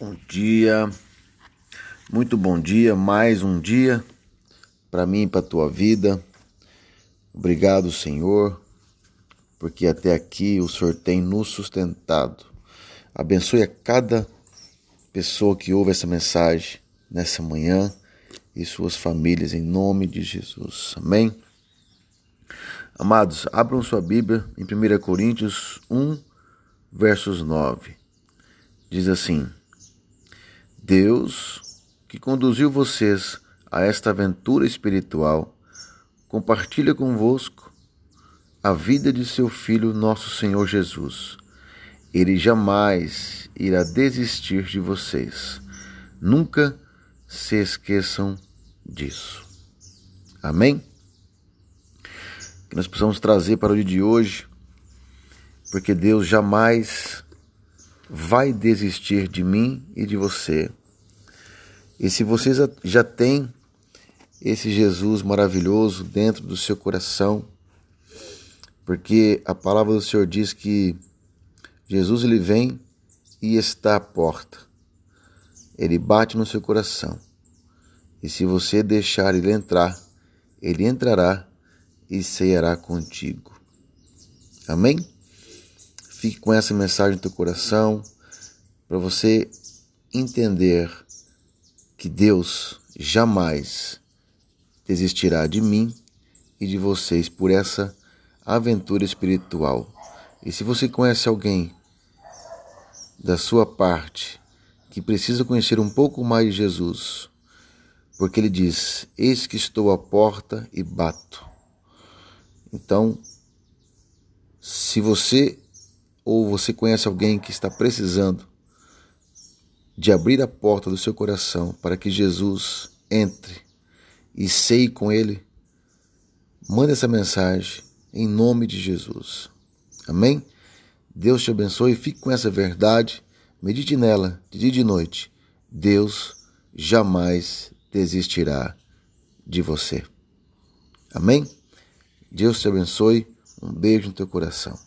Bom dia, muito bom dia, mais um dia para mim e para tua vida. Obrigado, Senhor, porque até aqui o Senhor tem nos sustentado. Abençoe a cada pessoa que ouve essa mensagem nessa manhã e suas famílias, em nome de Jesus. Amém? Amados, abram sua Bíblia em 1 Coríntios 1, versos 9. Diz assim. Deus, que conduziu vocês a esta aventura espiritual, compartilha convosco a vida de seu Filho, nosso Senhor Jesus. Ele jamais irá desistir de vocês. Nunca se esqueçam disso. Amém? Que nós possamos trazer para o dia de hoje, porque Deus jamais vai desistir de mim e de você. E se você já tem esse Jesus maravilhoso dentro do seu coração, porque a palavra do Senhor diz que Jesus ele vem e está à porta. Ele bate no seu coração. E se você deixar ele entrar, ele entrará e ceará contigo. Amém? Fique com essa mensagem no teu coração para você entender que Deus jamais desistirá de mim e de vocês por essa aventura espiritual. E se você conhece alguém da sua parte que precisa conhecer um pouco mais de Jesus, porque ele diz: Eis que estou à porta e bato. Então, se você ou você conhece alguém que está precisando de abrir a porta do seu coração para que Jesus entre e ceie com ele, manda essa mensagem em nome de Jesus. Amém? Deus te abençoe, fique com essa verdade, medite nela de dia e de noite. Deus jamais desistirá de você. Amém? Deus te abençoe. Um beijo no teu coração.